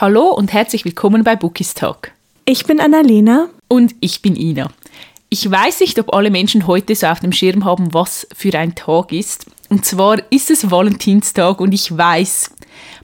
Hallo und herzlich willkommen bei Bookies Talk. Ich bin Annalena. Und ich bin Ina. Ich weiß nicht, ob alle Menschen heute so auf dem Schirm haben, was für ein Tag ist. Und zwar ist es Valentinstag und ich weiß,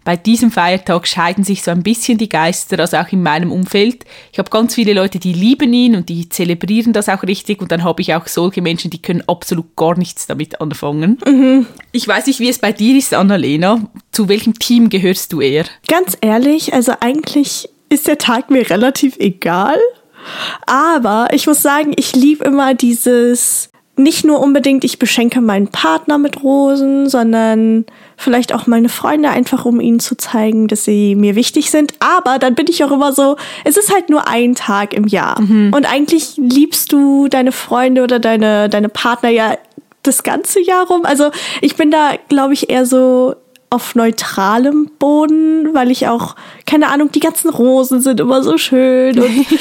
bei diesem Feiertag scheiden sich so ein bisschen die Geister, also auch in meinem Umfeld. Ich habe ganz viele Leute, die lieben ihn und die zelebrieren das auch richtig und dann habe ich auch solche Menschen, die können absolut gar nichts damit anfangen. Mhm. Ich weiß nicht, wie es bei dir ist, Annalena. Zu welchem Team gehörst du eher? Ganz ehrlich, also eigentlich ist der Tag mir relativ egal. Aber ich muss sagen, ich liebe immer dieses, nicht nur unbedingt, ich beschenke meinen Partner mit Rosen, sondern vielleicht auch meine Freunde einfach, um ihnen zu zeigen, dass sie mir wichtig sind. Aber dann bin ich auch immer so, es ist halt nur ein Tag im Jahr. Mhm. Und eigentlich liebst du deine Freunde oder deine, deine Partner ja das ganze Jahr rum. Also ich bin da, glaube ich, eher so auf neutralem Boden, weil ich auch, keine Ahnung, die ganzen Rosen sind immer so schön und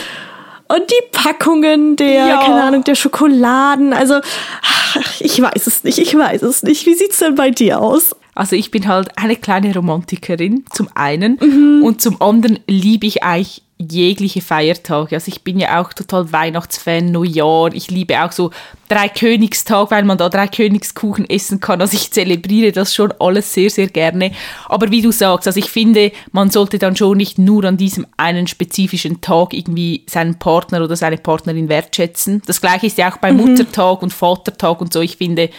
Und die Packungen der, ja. keine Ahnung, der Schokoladen. Also, ich weiß es nicht, ich weiß es nicht. Wie sieht's denn bei dir aus? Also ich bin halt eine kleine Romantikerin zum einen mhm. und zum anderen liebe ich eigentlich jegliche Feiertage. Also ich bin ja auch total Weihnachtsfan, Neujahr. Ich liebe auch so Dreikönigstag, weil man da Dreikönigskuchen essen kann. Also ich zelebriere das schon alles sehr, sehr gerne. Aber wie du sagst, also ich finde, man sollte dann schon nicht nur an diesem einen spezifischen Tag irgendwie seinen Partner oder seine Partnerin wertschätzen. Das gleiche ist ja auch beim mhm. Muttertag und Vatertag und so. Ich finde,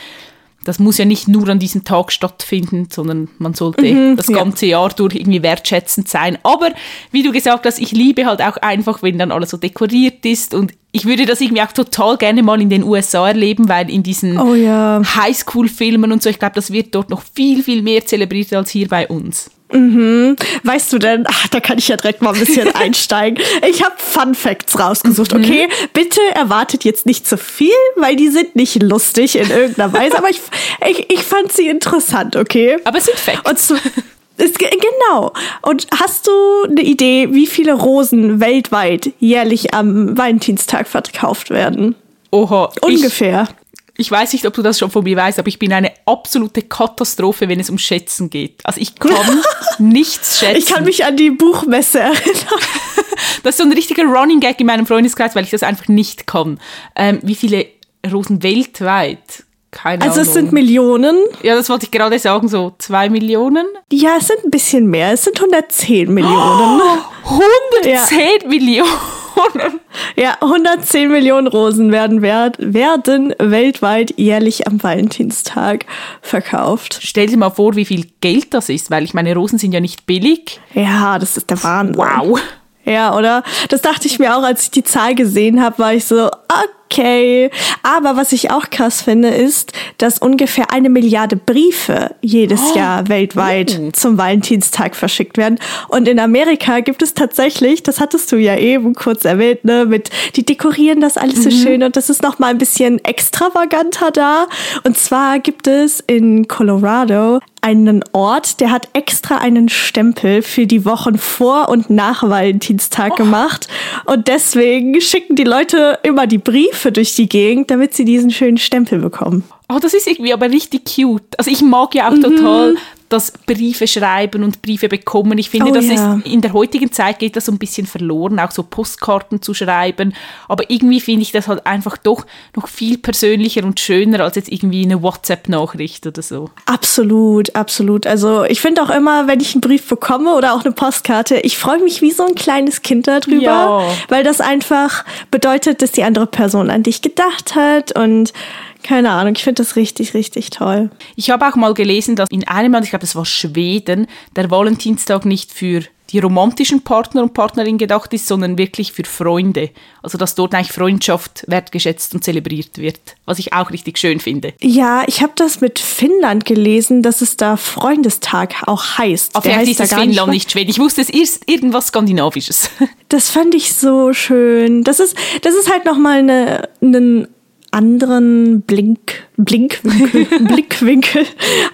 das muss ja nicht nur an diesem Tag stattfinden, sondern man sollte mhm, das ganze ja. Jahr durch irgendwie wertschätzend sein. Aber wie du gesagt hast, ich liebe halt auch einfach, wenn dann alles so dekoriert ist und ich würde das irgendwie auch total gerne mal in den USA erleben, weil in diesen oh, ja. Highschool-Filmen und so, ich glaube, das wird dort noch viel, viel mehr zelebriert als hier bei uns. Mhm. Weißt du denn, ach, da kann ich ja direkt mal ein bisschen einsteigen. Ich habe Fun Facts rausgesucht, mhm. okay? Bitte erwartet jetzt nicht zu viel, weil die sind nicht lustig in irgendeiner Weise, aber ich, ich, ich fand sie interessant, okay? Aber es sind Facts. Und ist, genau. Und hast du eine Idee, wie viele Rosen weltweit jährlich am Valentinstag verkauft werden? Oha. Ungefähr. Ich, weiß nicht, ob du das schon von mir weißt, aber ich bin eine absolute Katastrophe, wenn es um Schätzen geht. Also ich kann nichts schätzen. Ich kann mich an die Buchmesse erinnern. das ist so ein richtiger Running Gag in meinem Freundeskreis, weil ich das einfach nicht kann. Ähm, wie viele Rosen weltweit? Keine also Ahnung. es sind Millionen. Ja, das wollte ich gerade sagen, so zwei Millionen. Ja, es sind ein bisschen mehr. Es sind 110 Millionen. Oh, 110 ja. Millionen. Ja, 110 Millionen Rosen werden, werden weltweit jährlich am Valentinstag verkauft. Stell dir mal vor, wie viel Geld das ist, weil ich meine, Rosen sind ja nicht billig. Ja, das ist der Wahnsinn. Wow. Ja, oder? Das dachte ich mir auch, als ich die Zahl gesehen habe, war ich so, okay. Aber was ich auch krass finde, ist, dass ungefähr eine Milliarde Briefe jedes oh. Jahr weltweit oh. zum Valentinstag verschickt werden. Und in Amerika gibt es tatsächlich, das hattest du ja eben kurz erwähnt, ne, mit, die dekorieren das alles mhm. so schön und das ist noch mal ein bisschen extravaganter da. Und zwar gibt es in Colorado einen Ort, der hat extra einen Stempel für die Wochen vor und nach Valentinstag oh. gemacht. Und deswegen schicken die Leute immer die Briefe durch die Gegend, damit sie diesen schönen Stempel bekommen. Oh, das ist irgendwie aber richtig cute. Also ich mag ja auch mhm. total das Briefe schreiben und Briefe bekommen. Ich finde, oh, das ja. ist in der heutigen Zeit geht das so ein bisschen verloren, auch so Postkarten zu schreiben. Aber irgendwie finde ich das halt einfach doch noch viel persönlicher und schöner als jetzt irgendwie eine WhatsApp-Nachricht oder so. Absolut, absolut. Also ich finde auch immer, wenn ich einen Brief bekomme oder auch eine Postkarte, ich freue mich wie so ein kleines Kind darüber, ja. weil das einfach bedeutet, dass die andere Person an dich gedacht hat und keine Ahnung, ich finde das richtig, richtig toll. Ich habe auch mal gelesen, dass in einem Land, ich glaube, das war Schweden, der Valentinstag nicht für die romantischen Partner und Partnerin gedacht ist, sondern wirklich für Freunde. Also dass dort eigentlich Freundschaft wertgeschätzt und zelebriert wird, was ich auch richtig schön finde. Ja, ich habe das mit Finnland gelesen, dass es da Freundestag auch heißt. Aber vielleicht ist es Finnland nicht Schweden. Ich wusste, es ist irgendwas Skandinavisches. Das fand ich so schön. Das ist, das ist halt nochmal eine, eine anderen Blink, Blinkwinkel, Blickwinkel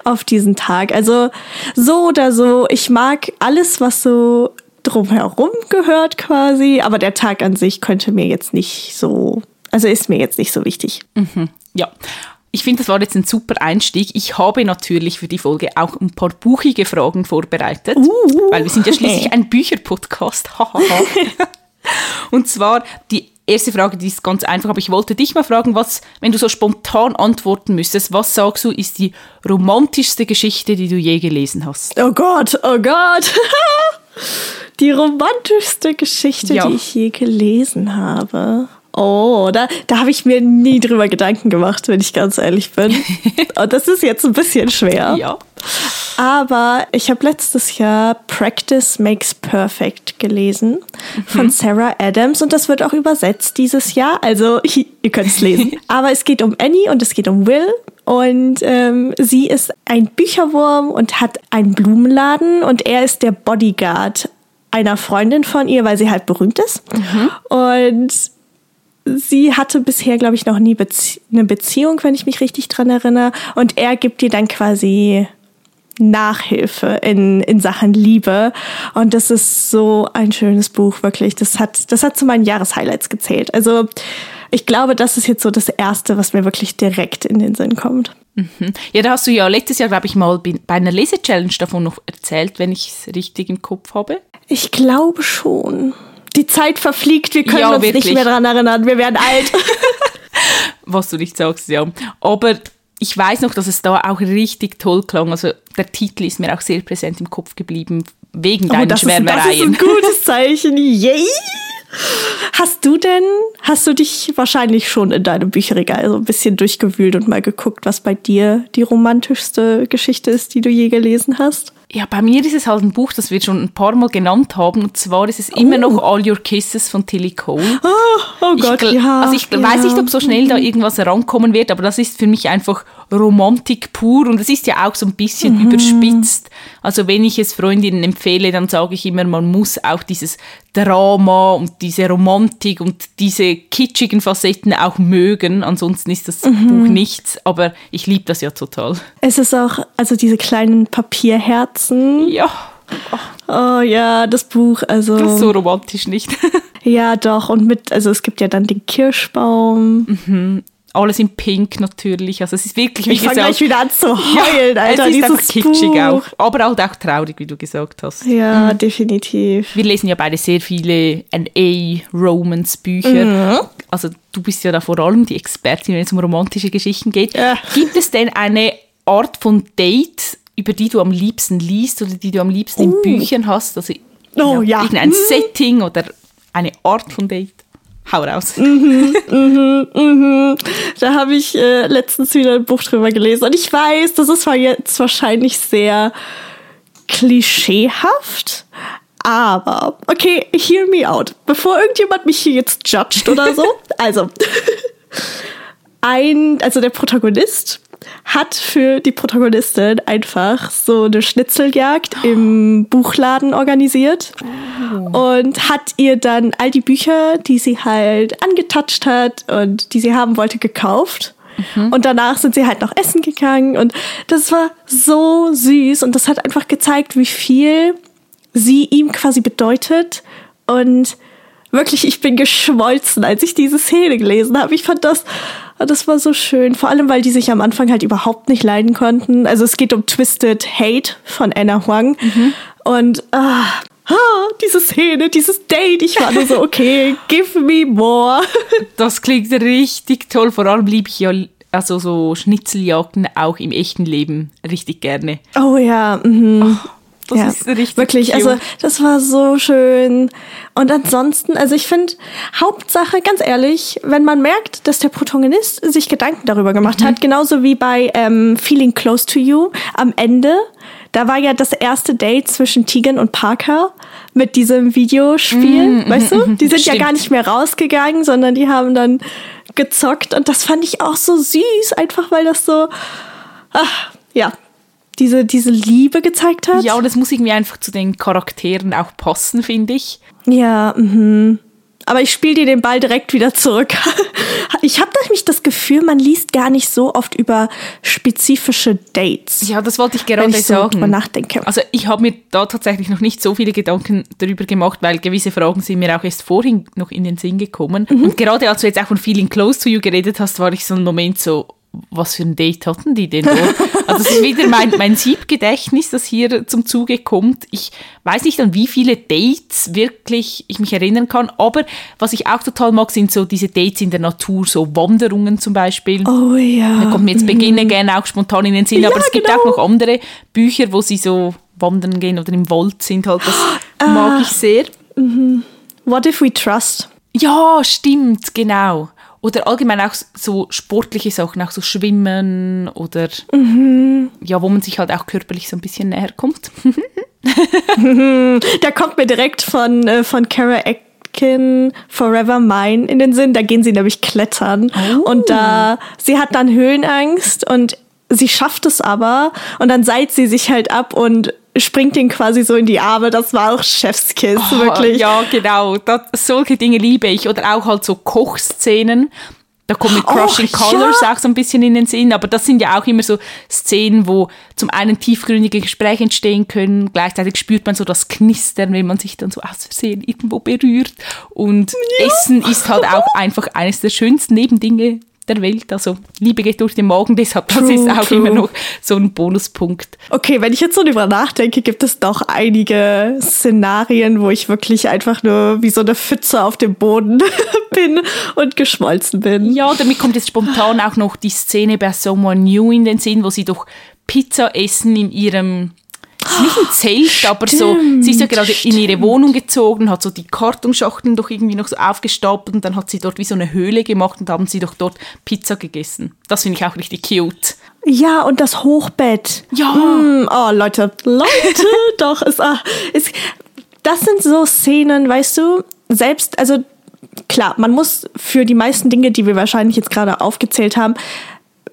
auf diesen Tag. Also so oder so, ich mag alles, was so drumherum gehört quasi, aber der Tag an sich könnte mir jetzt nicht so, also ist mir jetzt nicht so wichtig. Mhm, ja. ich finde, das war jetzt ein super Einstieg. Ich habe natürlich für die Folge auch ein paar buchige Fragen vorbereitet, Uh. weil wir sind ja schließlich ein Bücherpodcast. Und zwar die erste Frage, die ist ganz einfach, aber ich wollte dich mal fragen, was, wenn du so spontan antworten müsstest, was sagst du, ist die romantischste Geschichte, die du je gelesen hast? Oh Gott, oh Gott. Die romantischste Geschichte, Ja. die ich je gelesen habe. Oh, da, da habe ich mir nie drüber Gedanken gemacht, wenn ich ganz ehrlich bin. Und das ist jetzt ein bisschen schwer. Ja. Aber ich habe letztes Jahr Practice Makes Perfect gelesen von Sarah Adams und das wird auch übersetzt dieses Jahr. Also ihr könnt es lesen. Aber es geht um Annie und es geht um Will. Und ähm, sie ist ein Bücherwurm und hat einen Blumenladen und er ist der Bodyguard einer Freundin von ihr, weil sie halt berühmt ist. Und sie hatte bisher, glaube ich, noch nie Bezie eine Beziehung, wenn ich mich richtig dran erinnere. Und er gibt ihr dann quasi Nachhilfe in, in Sachen Liebe. Und das ist so ein schönes Buch, wirklich. Das hat, das hat zu meinen Jahreshighlights gezählt. Also ich glaube, das ist jetzt so das Erste, was mir wirklich direkt in den Sinn kommt. Ja, da hast du ja letztes Jahr, glaube ich, mal bei bei einer Lese-Challenge davon noch erzählt, wenn ich es richtig im Kopf habe. Ich glaube schon. Die Zeit verfliegt, wir können Ja, uns wirklich. nicht mehr dran erinnern. Wir werden alt. Was du nicht sagst, ja. Aber ich weiß noch, dass es da auch richtig toll klang. Also der Titel ist mir auch sehr präsent im Kopf geblieben, wegen Oh, deinen das, ist, das ist Schwärmereien. ein gutes Zeichen. Yay! Hast du denn, hast du dich wahrscheinlich schon in deinem Bücherregal so ein bisschen durchgewühlt und mal geguckt, was bei dir die romantischste Geschichte ist, die du je gelesen hast? Ja, bei mir ist es halt ein Buch, das wir schon ein paar Mal genannt haben. Und zwar ist es immer noch All Your Kisses von Tilly Cole. Oh Ich Gott, gl- ja. also ich ja. weiß nicht, ob so schnell da irgendwas herankommen wird, aber das ist für mich einfach Romantik pur und es ist ja auch so ein bisschen Mhm. überspitzt. Also wenn ich es Freundinnen empfehle, dann sage ich immer, man muss auch dieses Drama und diese Romantik und diese kitschigen Facetten auch mögen. Ansonsten ist das Mhm. Buch nichts, aber ich liebe das ja total. Es ist auch, also diese kleinen Papierherzen. Ja, Oh ja, das Buch, also. das ist so romantisch nicht. Ja, doch. Und mit, also es gibt ja dann den Kirschbaum. Alles in Pink natürlich. Also es ist wirklich, wie Ich fange gesagt, gleich wieder an zu heulen, Alter. es ist einfach kitschig Buch. auch. Aber halt auch traurig, wie du gesagt hast. Ja, definitiv. Wir lesen ja beide sehr viele NA-Romance-Bücher. Also du bist ja da vor allem die Expertin, wenn es um romantische Geschichten geht. Ja. Gibt es denn eine Art von Date, über die du am liebsten liest oder die du am liebsten in Büchern hast? Also Oh, ja. irgendein Setting oder eine Art von Date? Hau raus. Da habe ich äh, letztens wieder ein Buch drüber gelesen. Und ich weiß, das ist zwar jetzt wahrscheinlich sehr klischeehaft, aber okay, hear me out. Bevor irgendjemand mich hier jetzt judgt oder so. also, ein, also der Protagonist hat für die Protagonistin einfach so eine Schnitzeljagd im Buchladen organisiert und hat ihr dann all die Bücher, die sie halt angetatscht hat und die sie haben wollte, gekauft. Und danach sind sie halt noch essen gegangen und das war so süß und das hat einfach gezeigt, wie viel sie ihm quasi bedeutet und wirklich, ich bin geschmolzen, als ich diese Szene gelesen habe. Ich fand das, das war so schön. Vor allem, weil die sich am Anfang halt überhaupt nicht leiden konnten. Also es geht um Twisted Hate von Anna Huang. Und ah, ah, diese Szene, dieses Date, ich war nur so, okay, give me more. Das klingt richtig toll. Vor allem liebe ich ja also so Schnitzeljagden auch im echten Leben richtig gerne. Oh ja, mhm. Das ja, ist richtig wirklich. cute. Also das war so schön. Und ansonsten, also ich finde, Hauptsache, ganz ehrlich, wenn man merkt, dass der Protagonist sich Gedanken darüber gemacht Mhm. hat, genauso wie bei ähm, Feeling Close to You am Ende, da war ja das erste Date zwischen Tegan und Parker mit diesem Videospiel, weißt du? Die sind ja Mhm, Stimmt. gar nicht mehr rausgegangen, sondern die haben dann gezockt und das fand ich auch so süß, einfach weil das so, ach, ja, diese, diese Liebe gezeigt hat. Ja, und es muss irgendwie einfach zu den Charakteren auch passen, finde ich. Ja, mhm. Aber ich spiele dir den Ball direkt wieder zurück. Ich habe nämlich das Gefühl, man liest gar nicht so oft über spezifische Dates. Ja, das wollte ich wenn gerade ich so sagen. drüber nachdenke. Also ich habe mir da tatsächlich noch nicht so viele Gedanken darüber gemacht, weil gewisse Fragen sind mir auch erst vorhin noch in den Sinn gekommen. Mhm. Und gerade als du jetzt auch von Feeling Close to You geredet hast, war ich so ein Moment so, was für ein Date hatten die denn dort? Also es ist wieder mein, mein Siebgedächtnis, das hier zum Zuge kommt. Ich weiß nicht, an wie viele Dates wirklich ich mich erinnern kann, aber was ich auch total mag, sind so diese Dates in der Natur, so Wanderungen zum Beispiel. Oh ja. Da kommt mir jetzt Beginne gerne auch spontan in den Sinn, Ja, aber es gibt genau. auch noch andere Bücher, wo sie so wandern gehen oder im Wald sind halt. Das Ah. mag ich sehr. What if we trust? Ja, stimmt, genau. Oder allgemein auch so sportliche Sachen, auch so Schwimmen oder ja, wo man sich halt auch körperlich so ein bisschen näher kommt. Da kommt mir direkt von, äh, von Kara Atkin Forever Mine in den Sinn. Da gehen sie nämlich klettern. Und da, sie hat dann Höhenangst und sie schafft es aber. Und dann seilt sie sich halt ab und springt ihn quasi so in die Arme. Das war auch Chefskiss, wirklich. Oh, Ja, genau. Das, solche Dinge liebe ich. Oder auch halt so Kochszenen. Da kommt mit Oh, Crushing ja. Colors auch so ein bisschen in den Sinn. Aber das sind ja auch immer so Szenen, wo zum einen tiefgründige Gespräche entstehen können. Gleichzeitig spürt man so das Knistern, wenn man sich dann so aus Versehen irgendwo berührt. Und Essen ist halt auch einfach eines der schönsten Nebendinge der Welt. Also Liebe geht durch den Magen, deshalb das True, ist auch true. immer noch so ein Bonuspunkt. Okay, wenn ich jetzt so drüber nachdenke, gibt es doch einige Szenarien, wo ich wirklich einfach nur wie so eine Pfütze auf dem Boden bin und geschmolzen bin. Ja, damit kommt jetzt spontan auch noch die Szene bei Someone New in den Sinn, wo sie doch Pizza essen in ihrem nicht ein Zelt, aber so, sie ist ja gerade in ihre Wohnung gezogen, hat so die Kartonschachteln doch irgendwie noch so aufgestapelt und dann hat sie dort wie so eine Höhle gemacht und haben sie doch dort Pizza gegessen. Das finde ich auch richtig cute. Ja, und das Hochbett. Ja. Mm, oh, Leute, Leute, doch, es, ah, es, das sind so Szenen, weißt du, selbst, also klar, man muss für die meisten Dinge, die wir wahrscheinlich jetzt gerade aufgezählt haben,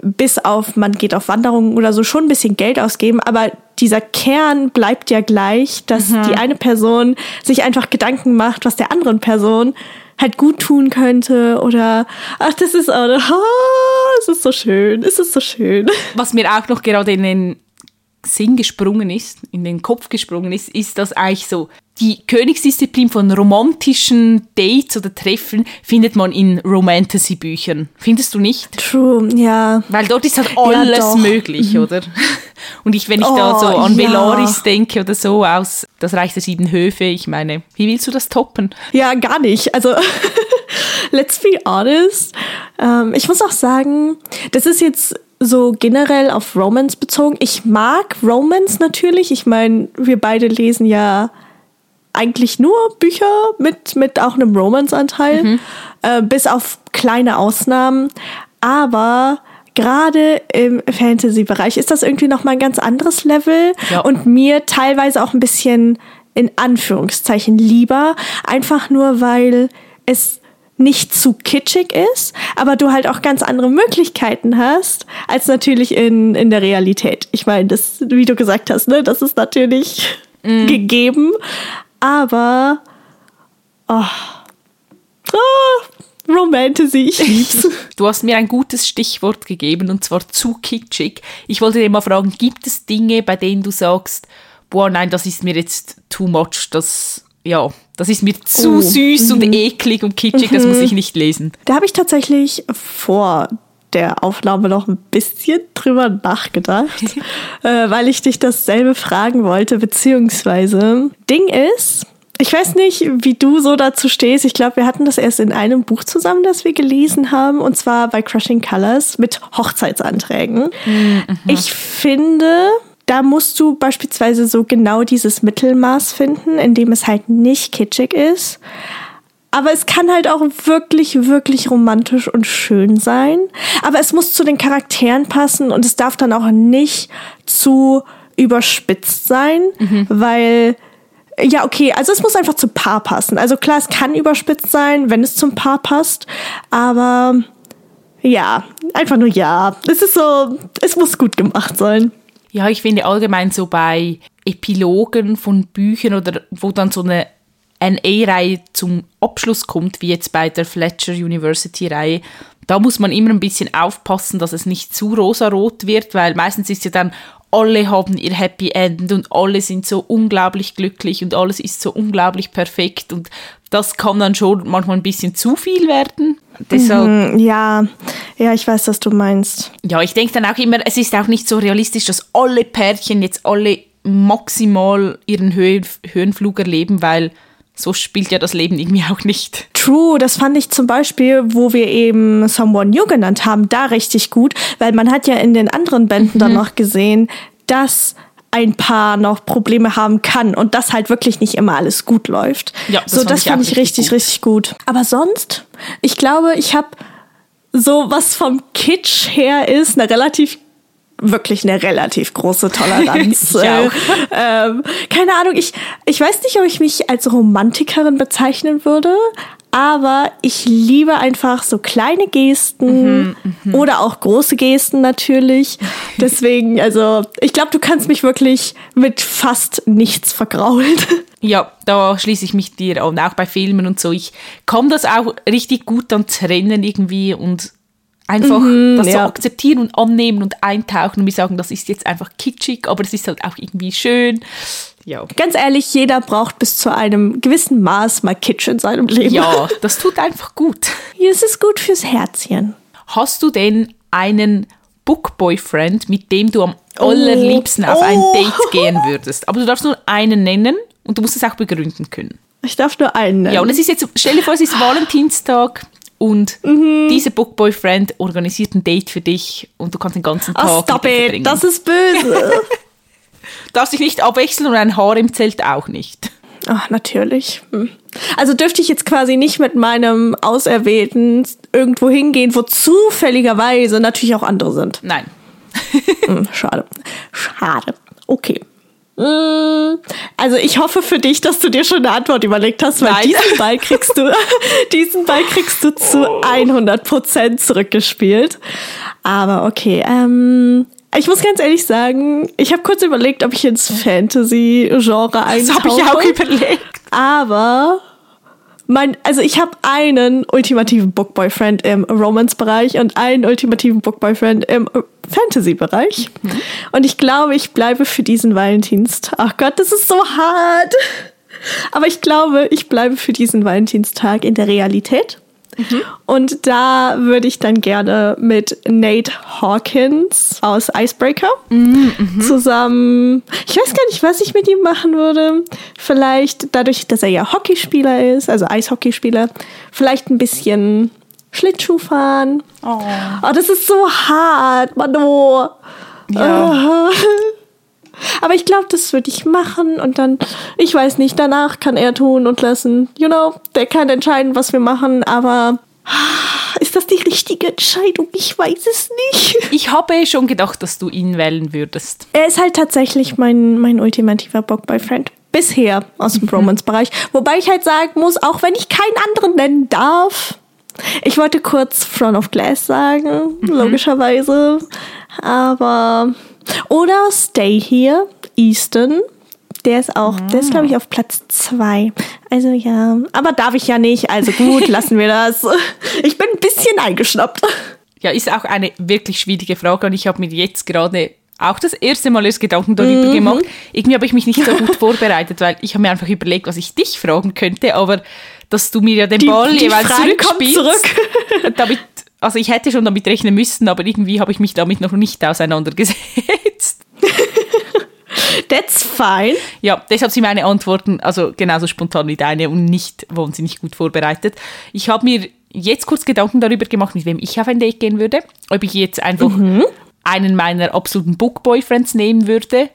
bis auf man geht auf Wanderungen oder so schon ein bisschen Geld ausgeben, aber dieser Kern bleibt ja gleich, dass die eine Person sich einfach Gedanken macht, was der anderen Person halt gut tun könnte oder ach, das ist auch, ah, es ist so schön, es ist so schön. Was mir auch noch gerade in den Sinn gesprungen ist, in den Kopf gesprungen ist, ist, dass eigentlich so die Königsdisziplin von romantischen Dates oder Treffen findet man in Romantasy-Büchern. Findest du nicht? True, ja. Weil dort ist halt alles doch. möglich, oder? Und ich, wenn ich da Oh, so an ja. Velaris denke oder so aus Das Reich der Sieben Höfe, ich meine, wie willst du das toppen? Ja, gar nicht. Also, let's be honest. Ähm, ich muss auch sagen, das ist jetzt so generell auf Romance bezogen. Ich mag Romance natürlich. Ich meine, wir beide lesen ja eigentlich nur Bücher mit, mit auch einem Romance-Anteil, äh, bis auf kleine Ausnahmen. Aber gerade im Fantasy-Bereich ist das irgendwie nochmal ein ganz anderes Level Ja. und mir teilweise auch ein bisschen in Anführungszeichen lieber, einfach nur weil es nicht zu kitschig ist, aber du halt auch ganz andere Möglichkeiten hast, als natürlich in, in der Realität. Ich meine, das, wie du gesagt hast, ne, das ist natürlich gegeben, aber oh, oh, Romantasy, ich lieb's. Du hast mir ein gutes Stichwort gegeben und zwar zu kitschig. Ich wollte dir mal fragen, gibt es Dinge, bei denen du sagst, boah, nein, das ist mir jetzt too much, das, ja, das ist mir zu Oh, süß und eklig und kitschig, das muss ich nicht lesen. Da habe ich tatsächlich vor der Aufnahme noch ein bisschen drüber nachgedacht, äh, weil ich dich dasselbe fragen wollte, beziehungsweise Ding ist, ich weiß nicht, wie du so dazu stehst. Ich glaube, wir hatten das erst in einem Buch zusammen, das wir gelesen haben, und zwar bei Crushing Colors mit Hochzeitsanträgen. Ich finde, da musst du beispielsweise so genau dieses Mittelmaß finden, in dem es halt nicht kitschig ist. Aber es kann halt auch wirklich, wirklich romantisch und schön sein. Aber es muss zu den Charakteren passen und es darf dann auch nicht zu überspitzt sein, weil, ja, okay, also es muss einfach zum Paar passen. Also klar, es kann überspitzt sein, wenn es zum Paar passt, aber ja, einfach nur ja. Es ist so, es muss gut gemacht sein. Ja, ich finde allgemein so bei Epilogen von Büchern oder wo dann so eine NA-Reihe zum Abschluss kommt, wie jetzt bei der Fletcher University-Reihe, da muss man immer ein bisschen aufpassen, dass es nicht zu rosarot wird, weil meistens ist ja dann alle haben ihr Happy End und alle sind so unglaublich glücklich und alles ist so unglaublich perfekt und das kann dann schon manchmal ein bisschen zu viel werden. Deshalb, Mhm, ja, ja, ich weiß, was du meinst. ja, ich denke dann auch immer, es ist auch nicht so realistisch, dass alle Pärchen jetzt alle maximal ihren Höhen, Höhenflug erleben, weil so spielt ja das Leben irgendwie auch nicht. True, das fand ich zum Beispiel, wo wir eben Someone New genannt haben, da richtig gut, weil man hat ja in den anderen Bänden Mhm. dann noch gesehen, dass ein Paar noch Probleme haben kann und dass halt wirklich nicht immer alles gut läuft. Ja, das so fand das fand ich richtig richtig, gut. richtig gut. Aber sonst, ich glaube, ich habe so was vom Kitsch her ist eine relativ wirklich eine relativ große Toleranz. Äh, ähm, keine Ahnung, ich, ich weiß nicht, ob ich mich als Romantikerin bezeichnen würde, aber ich liebe einfach so kleine Gesten Mhm, oder auch große Gesten natürlich. Deswegen, also ich glaube, du kannst mich wirklich mit fast nichts vergraulen. Ja, da schließe ich mich dir an, auch bei Filmen und so. Ich kann das auch richtig gut dann trennen irgendwie und einfach das so ja. akzeptieren und annehmen und eintauchen und mir sagen, das ist jetzt einfach kitschig, aber es ist halt auch irgendwie schön. Ja. Ganz ehrlich, jeder braucht bis zu einem gewissen Maß mal Kitsch in seinem Leben. Ja, das tut einfach gut. Es ist gut fürs Herzchen. Hast du denn einen Book-Boyfriend, mit dem du am allerliebsten auf ein Oh. Date gehen würdest? Aber du darfst nur einen nennen und du musst es auch begründen können. Ich darf nur einen nennen. Ja, und es ist jetzt, stell dir vor, es ist Valentinstag und Mhm. dieser Book-Boyfriend organisiert ein Date für dich und du kannst den ganzen Tag oh, stop verbringen. Das ist böse. darfst dich nicht abwechseln und ein Haar im Zelt auch nicht. Ach, natürlich. Hm. Also dürfte ich jetzt quasi nicht mit meinem Auserwählten irgendwo hingehen, wo zufälligerweise natürlich auch andere sind. Nein. Hm, schade. Schade. Okay. Hm, Also ich hoffe für dich, dass du dir schon eine Antwort überlegt hast, weil Nein. diesen Ball kriegst du, diesen Ball kriegst du zu 100% zurückgespielt. Aber okay, ähm, ich muss ganz ehrlich sagen, ich habe kurz überlegt, ob ich ins Fantasy-Genre Das eintauche. habe ich auch überlegt. Aber mein, also ich habe einen ultimativen Book-Boyfriend im Romance-Bereich und einen ultimativen Book-Boyfriend im Fantasy-Bereich. Und ich glaube, ich bleibe für diesen Valentinstag. Ach Gott, das ist so hart. Aber ich glaube, ich bleibe für diesen Valentinstag in der Realität. Und da würde ich dann gerne mit Nate Hawkins aus Icebreaker zusammen. Ich weiß gar nicht, was ich mit ihm machen würde. Vielleicht dadurch, dass er ja Hockeyspieler ist, also Eishockeyspieler, vielleicht ein bisschen Schlittschuh fahren. Oh. Oh, das ist so hart, Mano. Ja. Aber ich glaube, das würde ich machen und dann, ich weiß nicht, danach kann er tun und lassen. You know, der kann entscheiden, was wir machen, aber ist das die richtige Entscheidung? Ich weiß es nicht. Ich habe schon gedacht, dass du ihn wählen würdest. Er ist halt tatsächlich mein, mein ultimativer Bock-Boyfriend. Bisher aus dem Romance-Bereich. Wobei ich halt sagen muss, auch wenn ich keinen anderen nennen darf, ich wollte kurz Front of Glass sagen, logischerweise. Aber. Oder Stay Here, Easton. Der ist auch, der ist glaube ich auf Platz zwei. Also ja, aber darf ich ja nicht. Also gut, lassen wir das. Ich bin ein bisschen eingeschnappt. Ja, ist auch eine wirklich schwierige Frage und ich habe mir jetzt gerade auch das erste Mal erst Gedanken darüber Mhm. gemacht. Irgendwie habe ich mich nicht so gut vorbereitet, weil ich habe mir einfach überlegt, was ich dich fragen könnte, aber dass du mir ja den Die- Ball die jeweils Frage zurückspielst. zurück. damit, also ich hätte schon damit rechnen müssen, aber irgendwie habe ich mich damit noch nicht auseinandergesetzt. That's fine. Ja, deshalb sind meine Antworten also genauso spontan wie deine und nicht wahnsinnig gut vorbereitet. Ich habe mir jetzt kurz Gedanken darüber gemacht, mit wem ich auf ein Date gehen würde. Ob ich jetzt einfach einen meiner absoluten Book-Boyfriends nehmen würde.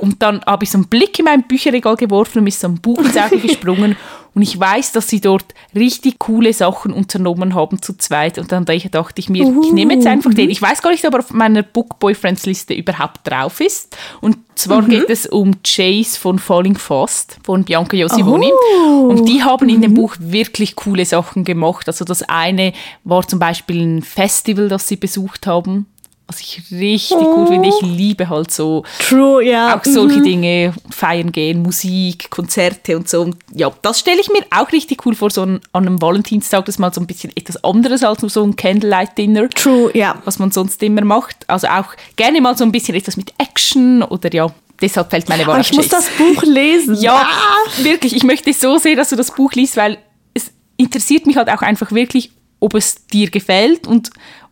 Und dann habe ich so einen Blick in mein Bücherregal geworfen und mir so ein Buch ins Auge gesprungen. Und ich weiß, dass sie dort richtig coole Sachen unternommen haben zu zweit. Und dann dachte ich mir, ich nehme jetzt einfach den. Ich weiß gar nicht, ob er auf meiner Book-Boyfriends-Liste überhaupt drauf ist. Und zwar geht es um Chase von Falling Fast von Bianca Josimoni. Oh. Und die haben in dem Buch wirklich coole Sachen gemacht. Also das eine war zum Beispiel ein Festival, das sie besucht haben. Was ich richtig gut finde. Ich liebe halt so True, ja. auch solche Dinge, feiern gehen, Musik, Konzerte und so. Und ja, das stelle ich mir auch richtig cool vor, so an, an einem Valentinstag, das mal so ein bisschen etwas anderes als nur so ein Candlelight-Dinner. True, ja. Was man sonst immer macht. Also auch gerne mal so ein bisschen etwas mit Action oder ja, deshalb fällt meine Wahl Aber ich muss das Buch lesen. Ja, wirklich. Ich möchte so sehr, dass du das Buch liest, weil es interessiert mich halt auch einfach wirklich, ob es dir gefällt und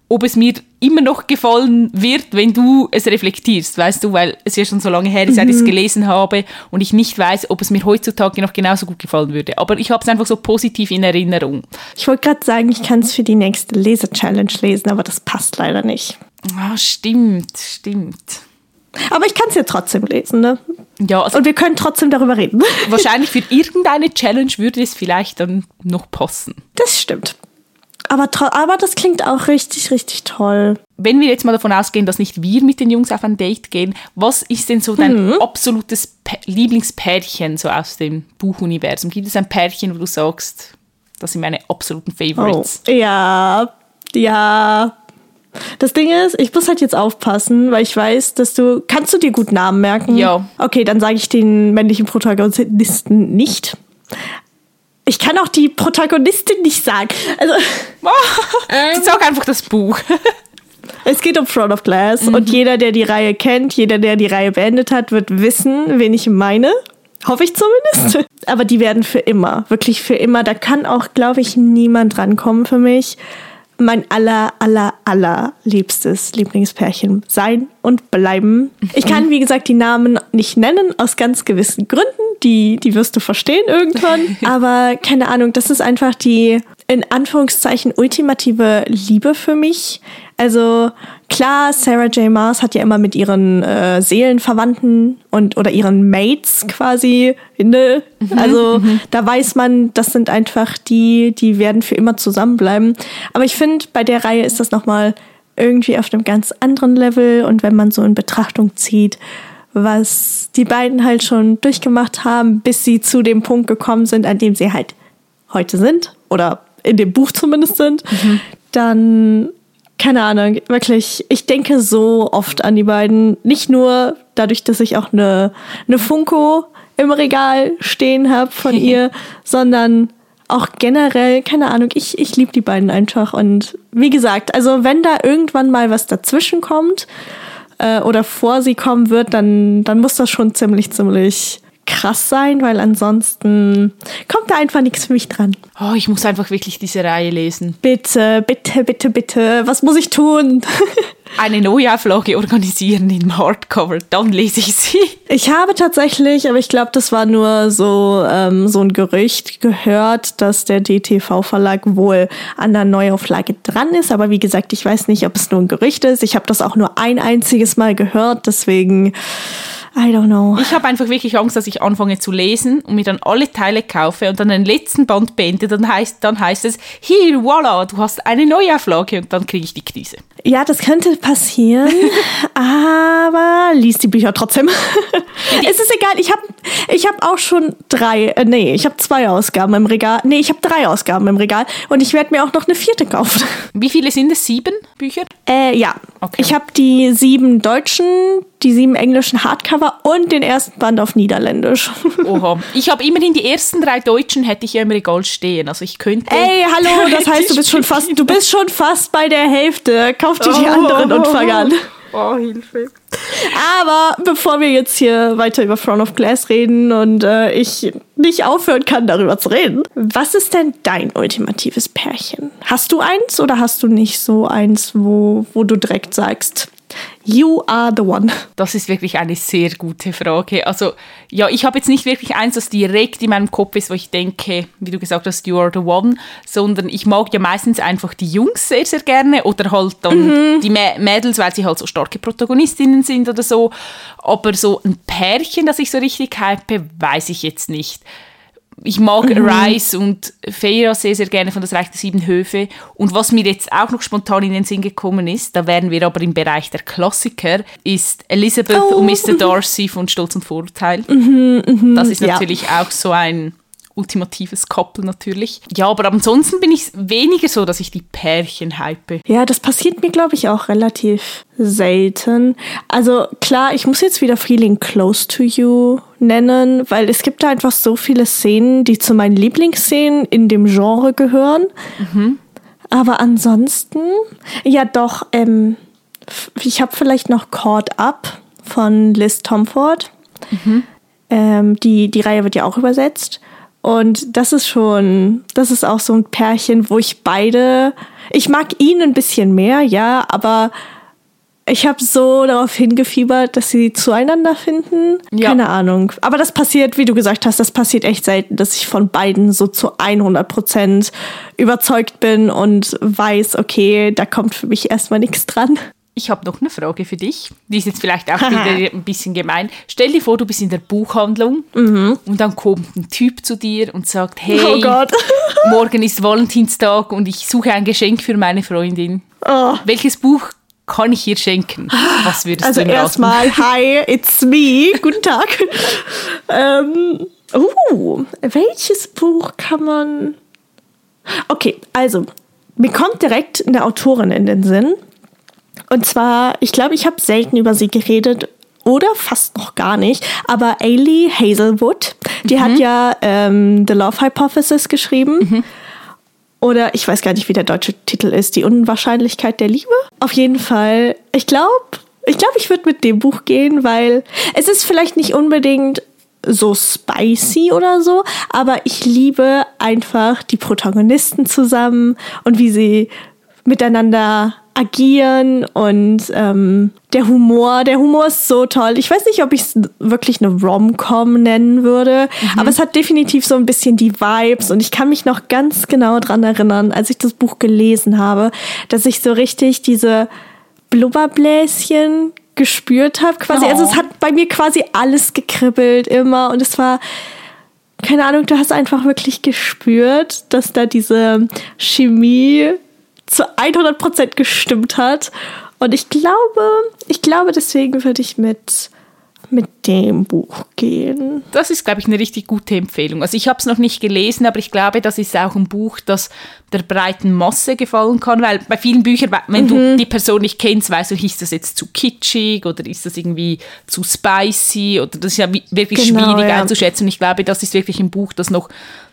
ob es mir immer noch gefallen wird, wenn du es reflektierst, weißt du, weil es ja schon so lange her ist, seit ich es gelesen habe und ich nicht weiß, ob es mir heutzutage noch genauso gut gefallen würde. Aber ich habe es einfach so positiv in Erinnerung. Ich wollte gerade sagen, ich kann es für die nächste Lese-Challenge lesen, aber das passt leider nicht. Ah, stimmt, stimmt. Aber ich kann es ja trotzdem lesen, ne? Ja, also Und wir können trotzdem darüber reden. wahrscheinlich für irgendeine Challenge würde es vielleicht dann noch passen. Das stimmt. Aber, aber das klingt auch richtig, richtig toll. wenn wir jetzt mal davon ausgehen, dass nicht wir mit den Jungs auf ein Date gehen, was ist denn so dein absolutes P Lieblingspärchen so aus dem Buchuniversum? Gibt es ein Pärchen, wo du sagst, das sind meine absoluten Oh. Favorites? Ja, ja. Das Ding ist, ich muss halt jetzt aufpassen, weil ich weiß, dass du. Kannst du dir gut Namen merken? Ja. Okay, dann sage ich den männlichen Protagonisten nicht. Ich kann auch die Protagonistin nicht sagen. Also, Sag einfach das Buch. es geht um Throne of Glass und jeder, der die Reihe kennt, jeder, der die Reihe beendet hat, wird wissen, wen ich meine. Hoffe ich zumindest. Aber die werden für immer, wirklich für immer. Da kann auch, glaube ich, niemand rankommen für mich. Mein aller, aller, aller liebstes Lieblingspärchen sein und bleiben. Ich kann, wie gesagt, die Namen nicht nennen, aus ganz gewissen Gründen. Die, die wirst du verstehen irgendwann. Aber keine Ahnung, das ist einfach die, in Anführungszeichen, ultimative Liebe für mich. Also klar, Sarah J. Maas hat ja immer mit ihren äh, Seelenverwandten und oder ihren Mates quasi, ne? Also da weiß man, das sind einfach die, die werden für immer zusammenbleiben. Aber ich finde, bei der Reihe ist das nochmal irgendwie auf einem ganz anderen Level und wenn man so in Betrachtung zieht, was die beiden halt schon durchgemacht haben, bis sie zu dem Punkt gekommen sind, an dem sie halt heute sind oder in dem Buch zumindest sind, dann keine Ahnung, wirklich, ich denke so oft an die beiden. Nicht nur dadurch, dass ich auch eine, eine Funko im Regal stehen habe von ihr, sondern auch generell, keine Ahnung, ich, ich liebe die beiden einfach. Und wie gesagt, also wenn da irgendwann mal was dazwischen kommt äh, oder vor sie kommen wird, dann, dann muss das schon ziemlich, ziemlich krass sein, weil ansonsten kommt da einfach nichts für mich dran. Oh, ich muss einfach wirklich diese Reihe lesen. Bitte, bitte, bitte, bitte, was muss ich tun? Eine Neuauflage organisieren in Hardcover, dann lese ich sie. Ich habe tatsächlich, aber ich glaube, das war nur so, ähm, so ein Gerücht gehört, dass der DTV-Verlag wohl an der Neuauflage dran ist. Aber wie gesagt, ich weiß nicht, ob es nur ein Gerücht ist. Ich habe das auch nur ein einziges Mal gehört, deswegen, I don't know. Ich habe einfach wirklich Angst, dass ich anfange zu lesen und mir dann alle Teile kaufe und dann den letzten Band beende. Dann heißt, dann heißt es, hier, voilà, du hast eine Neuauflage und dann kriege ich die Krise. Ja, das könnte passieren, aber lies die Bücher trotzdem. es ist egal, ich habe ich hab auch schon drei, äh, nee, ich habe zwei Ausgaben im Regal. Nee, ich habe drei Ausgaben im Regal und ich werde mir auch noch eine vierte kaufen. Wie viele sind es? Sieben Bücher? Äh, ja. Okay. Ich habe die sieben deutschen, die sieben englischen Hardcover und den ersten Band auf Niederländisch. Oha. Ich habe immerhin die ersten drei Deutschen hätte ich ja im Regal stehen. Also ich könnte. Ey, hallo, das heißt, du bist schon fast, du bist schon fast bei der Hälfte. Kauf dir die anderen und fang an. Oh, Hilfe. Aber bevor wir jetzt hier weiter über Throne of Glass reden und äh, ich nicht aufhören kann, darüber zu reden, was ist denn dein ultimatives Pärchen? Hast du eins oder hast du nicht so eins, wo, wo du direkt sagst, you are the one? Das ist wirklich eine sehr gute Frage. Also, ja, ich habe jetzt nicht wirklich eins, das direkt in meinem Kopf ist, wo ich denke, wie du gesagt hast, you are the one, sondern ich mag ja meistens einfach die Jungs sehr, sehr gerne oder halt dann die Mä Mädels, weil sie halt so starke Protagonistinnen sind oder so. Aber so ein Pärchen, das ich so richtig hype, weiß ich jetzt nicht. Ich mag Rice und Feyre sehr, sehr gerne von das Reich der Sieben Höfe. Und was mir jetzt auch noch spontan in den Sinn gekommen ist, da wären wir aber im Bereich der Klassiker, ist Elizabeth Oh, und Mr. Darcy von Stolz und Vorurteil. das ist ja. natürlich auch so ein ultimatives Couple natürlich. Ja, aber ansonsten bin ich weniger so, dass ich die Pärchen hype. Ja, das passiert mir, glaube ich, auch relativ selten. Also klar, ich muss jetzt wieder Feeling Close to You nennen, weil es gibt da einfach so viele Szenen, die zu meinen Lieblingsszenen in dem Genre gehören. Mhm. Aber ansonsten, ja doch, ähm, ich habe vielleicht noch Caught Up von Liz Tomford. Mhm. Ähm, die, die Reihe wird ja auch übersetzt. Und das ist schon, das ist auch so ein Pärchen, wo ich beide, ich mag ihn ein bisschen mehr, ja, aber ich habe so darauf hingefiebert, dass sie zueinander finden. Ja. Keine Ahnung. Aber das passiert, wie du gesagt hast, das passiert echt selten, dass ich von beiden so zu 100 Prozent überzeugt bin und weiß, okay, da kommt für mich erstmal nichts dran. Ich habe noch eine Frage für dich. Die ist jetzt vielleicht auch wieder ein bisschen gemein. Stell dir vor, du bist in der Buchhandlung mhm. und dann kommt ein Typ zu dir und sagt, hey, oh morgen ist Valentinstag und ich suche ein Geschenk für meine Freundin. Oh. Welches Buch kann ich ihr schenken? Was würdest also du ihm erstmal, hi, it's me. Guten Tag. ähm, uh, welches Buch kann man... Okay, also, mir kommt direkt eine Autorin in den Sinn. Und zwar, ich glaube, ich habe selten über sie geredet oder fast noch gar nicht, aber Ailey Hazelwood, die mhm. hat ja ähm, The Love Hypothesis geschrieben. Mhm. Oder ich weiß gar nicht, wie der deutsche Titel ist, Die Unwahrscheinlichkeit der Liebe. Auf jeden Fall, ich glaube, ich glaube, ich würde mit dem Buch gehen, weil es ist vielleicht nicht unbedingt so spicy oder so, aber ich liebe einfach die Protagonisten zusammen und wie sie miteinander agieren und ähm, der Humor, der Humor ist so toll. Ich weiß nicht, ob ich es wirklich eine Rom-Com nennen würde, mhm. aber es hat definitiv so ein bisschen die Vibes und ich kann mich noch ganz genau dran erinnern, als ich das Buch gelesen habe, dass ich so richtig diese Blubberbläschen gespürt habe quasi. Oh. Also es oh. hat bei mir quasi alles gekribbelt immer und es war keine Ahnung, du hast einfach wirklich gespürt, dass da diese Chemie zu 100% gestimmt hat. Und ich glaube, ich glaube, deswegen würde ich mit, mit dem Buch gehen. Das ist, glaube ich, eine richtig gute Empfehlung. Also ich habe es noch nicht gelesen, aber ich glaube, das ist auch ein Buch, das der breiten Masse gefallen kann, weil bei vielen Büchern, wenn mhm. du die Person nicht kennst, weißt du, ist das jetzt zu kitschig oder ist das irgendwie zu spicy oder das ist ja wirklich genau, schwierig ja. einzuschätzen. Und ich glaube, das ist wirklich ein Buch, das noch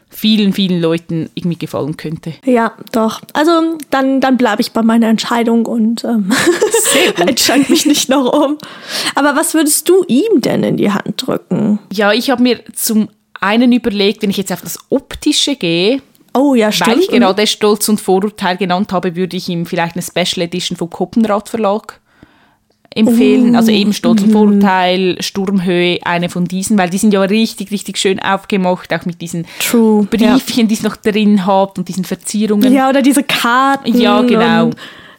vielen, vielen Leuten irgendwie gefallen könnte. Ja, doch. Also dann, dann bleibe ich bei meiner Entscheidung und ähm, entscheide mich nicht noch um. Aber was würdest du ihm denn in die Hand drücken? Ja, ich habe mir zum einen überlegt, wenn ich jetzt auf das Optische gehe, Oh ja, stimmt. Weil ich gerade Stolz und Vorurteil genannt habe, würde ich ihm vielleicht eine Special Edition vom Koppenrad Verlag empfehlen. Uh, also eben Stolz und Vorurteil, Sturmhöhe, eine von diesen, weil die sind ja richtig, richtig schön aufgemacht, auch mit diesen True, Briefchen, ja. die es noch drin hat und diesen Verzierungen. Ja, oder diese Karten. Ja, genau. Und,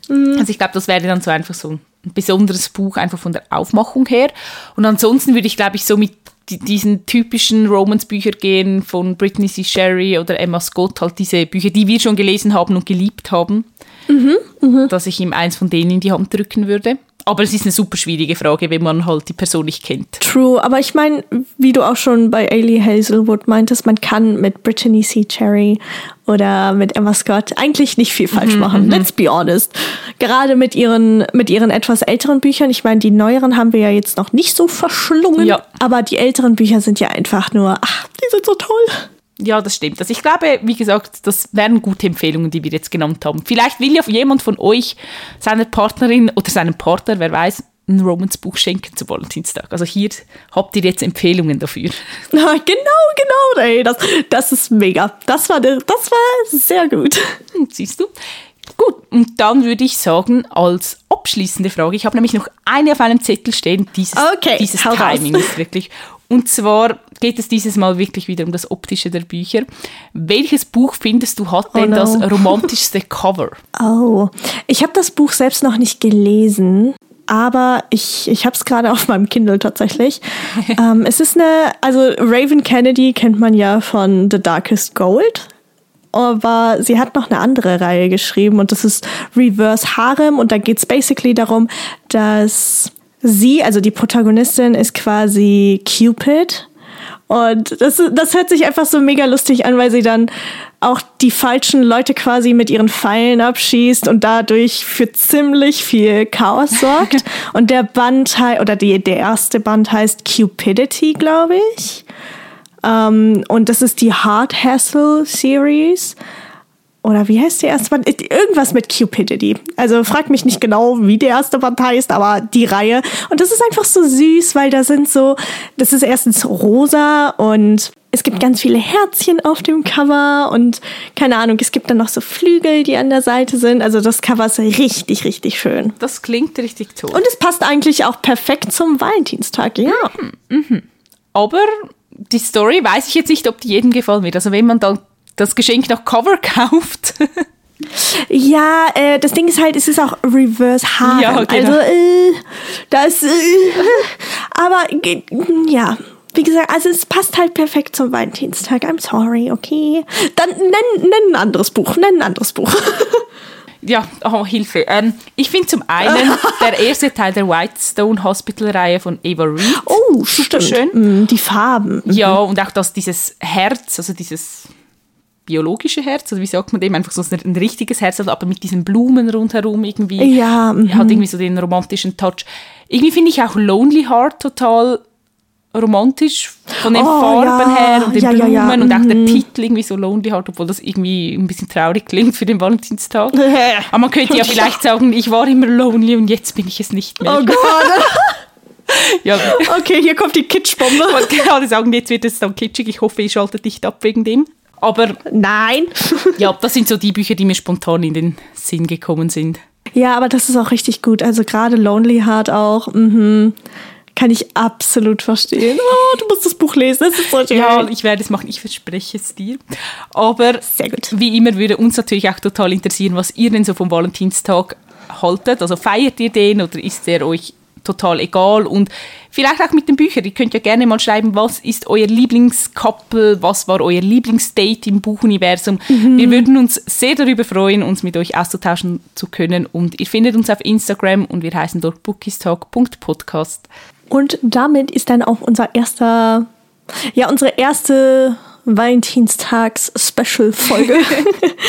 mm. also ich glaube, das wäre dann so einfach so ein besonderes Buch, einfach von der Aufmachung her. Und ansonsten würde ich, glaube ich, so mit diesen typischen Romance-Bücher gehen von Britney C. Sherry oder Emma Scott, halt diese Bücher, die wir schon gelesen haben und geliebt haben, mhm, mh. dass ich ihm eins von denen in die Hand drücken würde. Aber es ist eine super schwierige Frage, wenn man halt die Person nicht kennt. True, aber ich meine, wie du auch schon bei Ailey Hazelwood meintest, man kann mit Brittany C. Cherry oder mit Emma Scott eigentlich nicht viel falsch mhm, machen. Mhm. Let's be honest. Gerade mit ihren, mit ihren etwas älteren Büchern. Ich meine, die neueren haben wir ja jetzt noch nicht so verschlungen. Ja. Aber die älteren Bücher sind ja einfach nur, ach, die sind so toll. Ja, das stimmt. Also ich glaube, wie gesagt, das wären gute Empfehlungen, die wir jetzt genannt haben. Vielleicht will ja jemand von euch seiner Partnerin oder seinem Partner, wer weiß, ein Romance-Buch schenken zu Valentinstag. Also hier habt ihr jetzt Empfehlungen dafür. Genau, genau. Ey, das, das ist mega. Das war, das war sehr gut. Hm, siehst du? Gut, und dann würde ich sagen, als abschließende Frage, ich habe nämlich noch eine auf einem Zettel stehen, dieses, okay, dieses Timing ist wirklich und zwar geht es dieses Mal wirklich wieder um das Optische der Bücher. Welches Buch findest du hat denn oh no. das romantischste Cover? Oh, ich habe das Buch selbst noch nicht gelesen. Aber ich, ich habe es gerade auf meinem Kindle tatsächlich. ähm, es ist eine, also Raven Kennedy kennt man ja von The Darkest Gold aber sie hat noch eine andere Reihe geschrieben und das ist Reverse Harem und da geht es basically darum, dass sie, also die Protagonistin, ist quasi Cupid Und das, das hört sich einfach so mega lustig an, weil sie dann auch die falschen Leute quasi mit ihren Pfeilen abschießt und dadurch für ziemlich viel Chaos sorgt. und der Band oder die, der erste Band heißt Cupidity, glaube ich. Um, und das ist die Hard Hassle Series. Oder wie heißt der erste Band? Irgendwas mit Cupidity. Also frag mich nicht genau, wie der erste Band heißt, aber die Reihe. Und das ist einfach so süß, weil da sind so, das ist erstens rosa und es gibt ganz viele Herzchen auf dem Cover und keine Ahnung, es gibt dann noch so Flügel, die an der Seite sind. Also das Cover ist richtig, richtig schön. Das klingt richtig toll. Und es passt eigentlich auch perfekt zum Valentinstag, ja. Mhm. Mhm. Aber die Story weiß ich jetzt nicht, ob die jedem gefallen wird. Also wenn man dann das Geschenk noch Cover kauft. ja, äh, das Ding ist halt, es ist auch Reverse Harem. Ja, genau. Also, äh, das, äh, aber, ja. Wie gesagt, also es passt halt perfekt zum Valentinstag. I'm sorry, okay. Dann nenn, nenn ein anderes Buch, nenn ein anderes Buch. ja, oh, Hilfe. Ähm, ich finde zum einen der erste Teil der Whitestone Hospital-Reihe von Eva Reed. Oh, super schön. Mm, die Farben. Ja, und auch das, dieses Herz, also dieses biologische Herz, also wie sagt man dem, einfach so ein, ein richtiges Herz, also aber mit diesen Blumen rundherum irgendwie. Ja. Mhm. Hat irgendwie so den romantischen Touch. Irgendwie finde ich auch Lonely Heart total romantisch von den oh, Farben ja. her und den ja, Blumen ja, und auch der mhm. Titel irgendwie so Lonely Heart, obwohl das irgendwie ein bisschen traurig klingt für den Valentinstag. Aber man könnte ja vielleicht sagen, ich war immer lonely und jetzt bin ich es nicht mehr. Oh Gott. ja. Okay, hier kommt die Kitschbombe. Ich wollte gerade sagen, jetzt wird es dann kitschig. Ich hoffe, ihr schaltet nicht ab wegen dem. Aber nein. ja, das sind so die Bücher, die mir spontan in den Sinn gekommen sind. Ja, aber das ist auch richtig gut. Also gerade Lonely Heart auch. Mhm. Kann ich absolut verstehen. Oh, du musst das Buch lesen, das ist so schön. Ja, ich werde es machen, ich verspreche es dir. Aber Sehr gut. wie immer würde uns natürlich auch total interessieren, was ihr denn so vom Valentinstag haltet. Also feiert ihr den oder ist der euch total egal. Und vielleicht auch mit den Büchern. Ihr könnt ja gerne mal schreiben, was ist euer Lieblingscouple, was war euer Lieblingsdate im Buchuniversum. Mhm. Wir würden uns sehr darüber freuen, uns mit euch auszutauschen zu können. Und ihr findet uns auf Instagram und wir heißen dort bookistalk.podcast. Und damit ist dann auch unser erster, ja, unsere erste Valentinstags-Special-Folge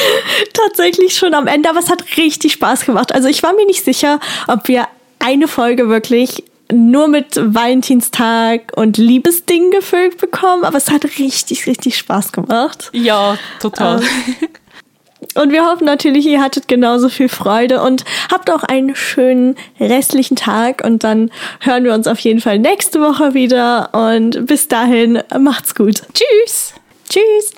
tatsächlich schon am Ende, aber es hat richtig Spaß gemacht. Also ich war mir nicht sicher, ob wir eine Folge wirklich nur mit Valentinstag und Liebesdingen gefüllt bekommen, aber es hat richtig, richtig Spaß gemacht. Ja, total. Ähm, und wir hoffen natürlich, ihr hattet genauso viel Freude und habt auch einen schönen restlichen Tag und dann hören wir uns auf jeden Fall nächste Woche wieder und bis dahin macht's gut. Tschüss. Tschüss.